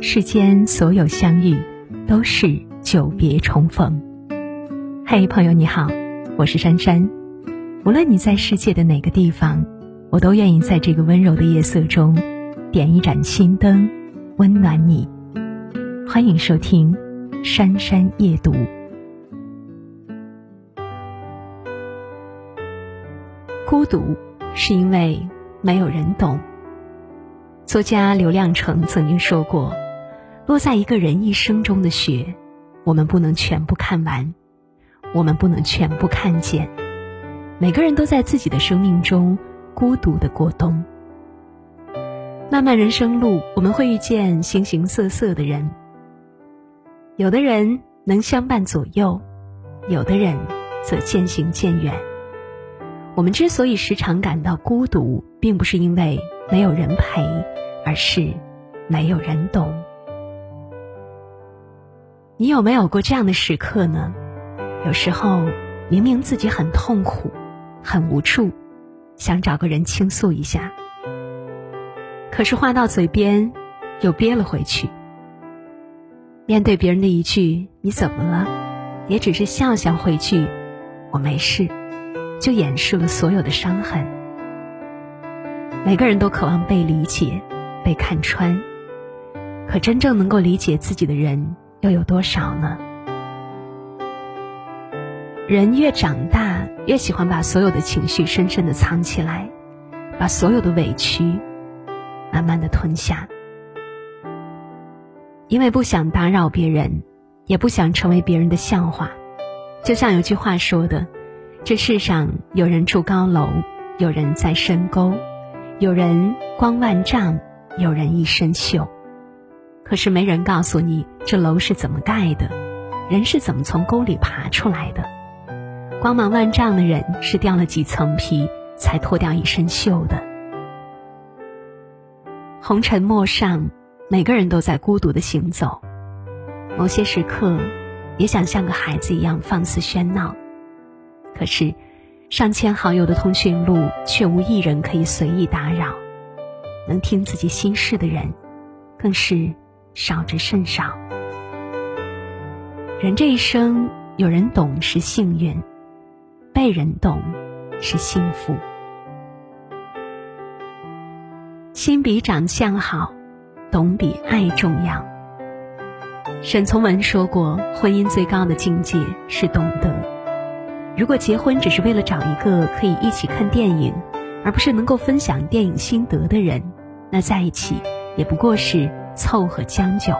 世间所有相遇，都是久别重逢。嘿，朋友你好，我是珊珊。无论你在世界的哪个地方，我都愿意在这个温柔的夜色中，点一盏心灯，温暖你。欢迎收听《珊珊夜读》。孤独是因为没有人懂。作家刘亮程曾经说过：“落在一个人一生中的雪，我们不能全部看完，我们不能全部看见。每个人都在自己的生命中孤独的过冬。漫漫人生路，我们会遇见形形色色的人。有的人能相伴左右，有的人则渐行渐远。我们之所以时常感到孤独，并不是因为没有人陪。”而是没有人懂。你有没有过这样的时刻呢？有时候明明自己很痛苦、很无助，想找个人倾诉一下，可是话到嘴边又憋了回去。面对别人的一句“你怎么了”，也只是笑笑回去“我没事”，就掩饰了所有的伤痕。每个人都渴望被理解。被看穿，可真正能够理解自己的人又有多少呢？人越长大，越喜欢把所有的情绪深深的藏起来，把所有的委屈慢慢的吞下，因为不想打扰别人，也不想成为别人的笑话。就像有句话说的：“这世上有人住高楼，有人在深沟，有人光万丈。”有人一身锈，可是没人告诉你这楼是怎么盖的，人是怎么从沟里爬出来的。光芒万丈的人是掉了几层皮才脱掉一身锈的。红尘陌上，每个人都在孤独的行走。某些时刻，也想像个孩子一样放肆喧闹，可是上千好友的通讯录却无一人可以随意打扰。能听自己心事的人，更是少之甚少。人这一生，有人懂是幸运，被人懂是幸福。心比长相好，懂比爱重要。沈从文说过，婚姻最高的境界是懂得。如果结婚只是为了找一个可以一起看电影，而不是能够分享电影心得的人。那在一起也不过是凑合将就。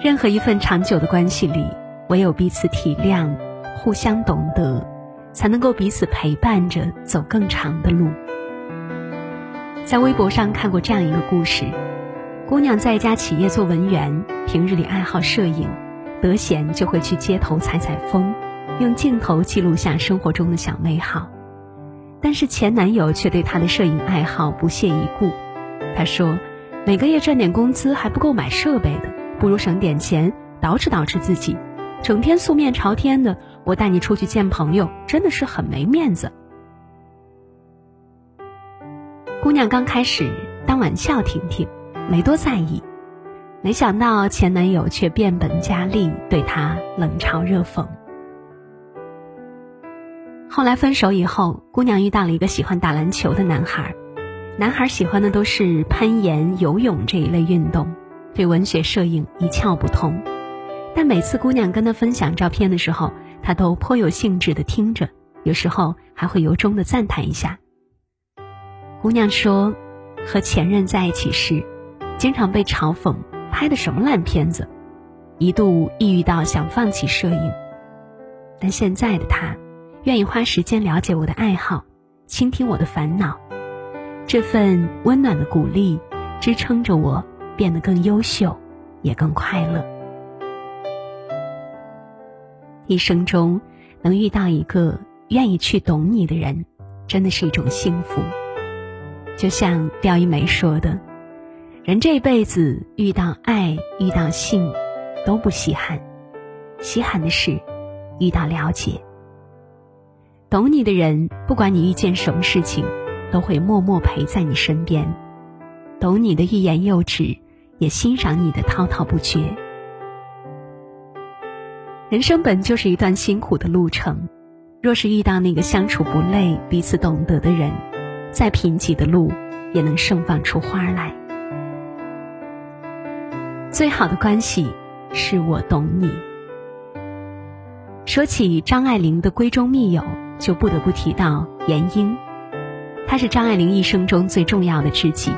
任何一份长久的关系里，唯有彼此体谅、互相懂得，才能够彼此陪伴着走更长的路。在微博上看过这样一个故事：姑娘在一家企业做文员，平日里爱好摄影，得闲就会去街头采采风，用镜头记录下生活中的小美好。但是前男友却对她的摄影爱好不屑一顾。他说：“每个月赚点工资还不够买设备的，不如省点钱捯饬捯饬自己。整天素面朝天的，我带你出去见朋友，真的是很没面子。”姑娘刚开始当玩笑听听，没多在意，没想到前男友却变本加厉，对她冷嘲热讽。后来分手以后，姑娘遇到了一个喜欢打篮球的男孩，男孩喜欢的都是攀岩、游泳这一类运动，对文学、摄影一窍不通。但每次姑娘跟他分享照片的时候，他都颇有兴致的听着，有时候还会由衷的赞叹一下。姑娘说，和前任在一起时，经常被嘲讽拍的什么烂片子，一度抑郁到想放弃摄影。但现在的他。愿意花时间了解我的爱好，倾听我的烦恼，这份温暖的鼓励支撑着我变得更优秀，也更快乐。一生中能遇到一个愿意去懂你的人，真的是一种幸福。就像廖一梅说的：“人这辈子遇到爱、遇到性都不稀罕，稀罕的是遇到了解。”懂你的人，不管你遇见什么事情，都会默默陪在你身边。懂你的欲言又止，也欣赏你的滔滔不绝。人生本就是一段辛苦的路程，若是遇到那个相处不累、彼此懂得的人，再贫瘠的路也能盛放出花来。最好的关系是我懂你。说起张爱玲的闺中密友，就不得不提到闫英，她是张爱玲一生中最重要的知己。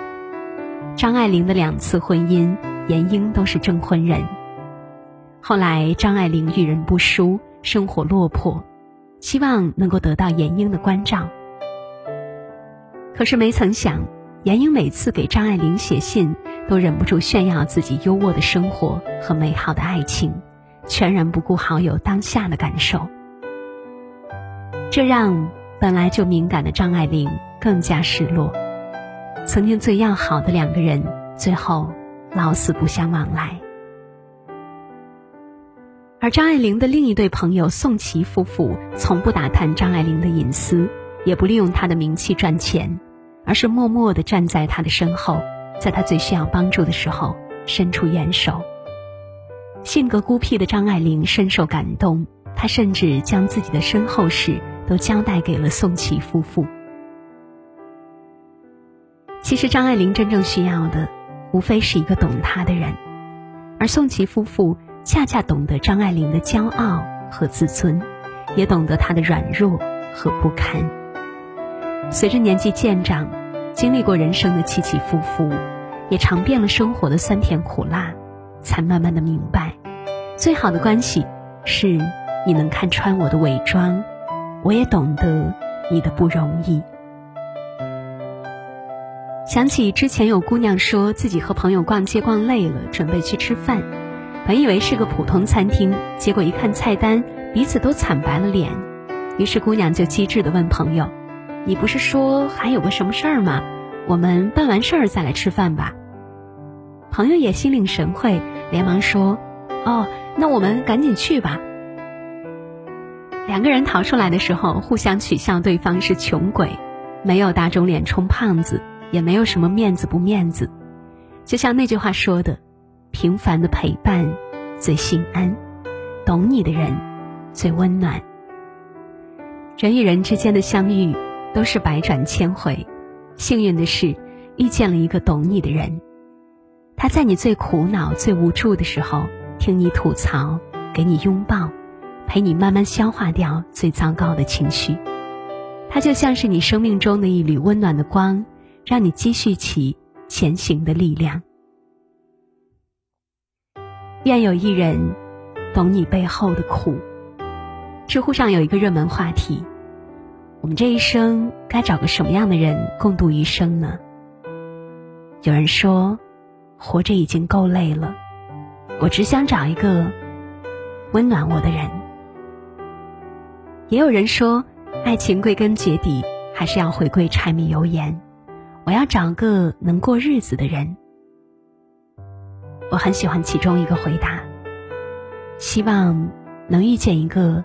张爱玲的两次婚姻，闫英都是证婚人。后来，张爱玲遇人不淑，生活落魄，希望能够得到闫英的关照。可是没曾想，闫英每次给张爱玲写信，都忍不住炫耀自己优渥的生活和美好的爱情，全然不顾好友当下的感受。这让本来就敏感的张爱玲更加失落。曾经最要好的两个人，最后老死不相往来。而张爱玲的另一对朋友宋琦夫妇，从不打探张爱玲的隐私，也不利用她的名气赚钱，而是默默地站在她的身后，在她最需要帮助的时候伸出援手。性格孤僻的张爱玲深受感动，她甚至将自己的身后事都交代给了宋琦夫妇。其实张爱玲真正需要的，无非是一个懂她的人，而宋琦夫妇。恰恰懂得张爱玲的骄傲和自尊，也懂得她的软弱和不堪。随着年纪渐长，经历过人生的起起伏伏，也尝遍了生活的酸甜苦辣，才慢慢的明白，最好的关系是你能看穿我的伪装，我也懂得你的不容易。想起之前有姑娘说自己和朋友逛街逛累了，准备去吃饭。本以为是个普通餐厅，结果一看菜单，彼此都惨白了脸。于是姑娘就机智地问朋友：“你不是说还有个什么事儿吗？我们办完事儿再来吃饭吧。”朋友也心领神会，连忙说：“哦，那我们赶紧去吧。”两个人逃出来的时候，互相取笑对方是穷鬼，没有打肿脸充胖子，也没有什么面子不面子。就像那句话说的。平凡的陪伴最心安，懂你的人最温暖。人与人之间的相遇都是百转千回，幸运的是遇见了一个懂你的人。他在你最苦恼、最无助的时候，听你吐槽，给你拥抱，陪你慢慢消化掉最糟糕的情绪。他就像是你生命中的一缕温暖的光，让你积蓄起前行的力量。愿有一人懂你背后的苦。知乎上有一个热门话题：我们这一生该找个什么样的人共度余生呢？有人说，活着已经够累了，我只想找一个温暖我的人。也有人说，爱情归根结底还是要回归柴米油盐，我要找个能过日子的人。我很喜欢其中一个回答，希望能遇见一个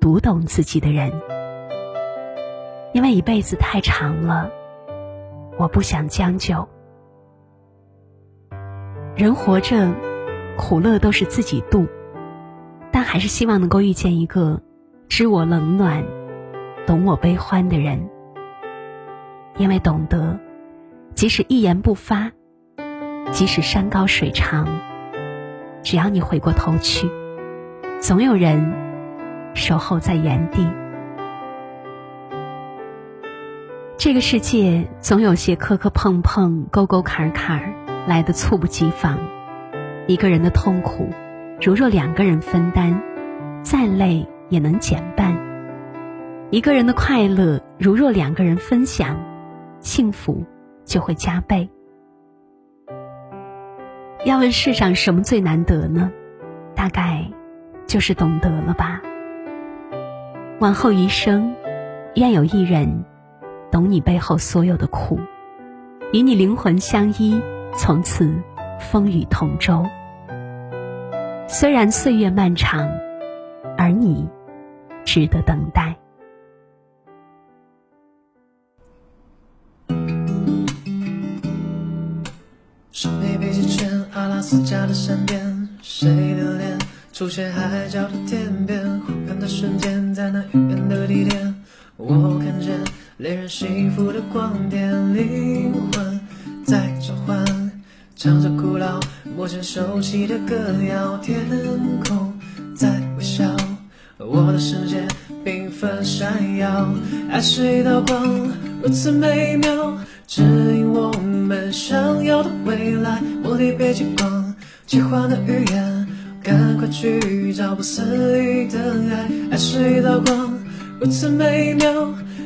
读懂自己的人，因为一辈子太长了，我不想将就。人活着，苦乐都是自己度，但还是希望能够遇见一个知我冷暖、懂我悲欢的人，因为懂得，即使一言不发。即使山高水长，只要你回过头去，总有人守候在原地。这个世界总有些磕磕碰碰、沟沟坎坎，来的猝不及防。一个人的痛苦，如若两个人分担，再累也能减半；一个人的快乐，如若两个人分享，幸福就会加倍。要问世上什么最难得呢？大概就是懂得了吧。往后余生，愿有一人懂你背后所有的苦，与你灵魂相依，从此风雨同舟。虽然岁月漫长，而你值得等待。阿拉斯加的山巅，谁的脸出现海角的天边？忽然的瞬间，在那遥远的地点，我看见恋人幸福的光点，灵魂在召唤，唱着古老、陌生、熟悉的歌谣，天空在微笑，我的世界缤纷闪耀，爱是一道光，如此美妙，指引我们想要的未来。魔力北极光，奇幻的语言，赶快去找不思议的爱。爱是一道光，如此美妙，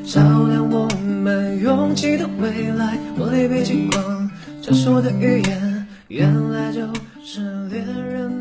照亮我们拥挤的未来。魔力北极光，传说的语言，原来就是恋人。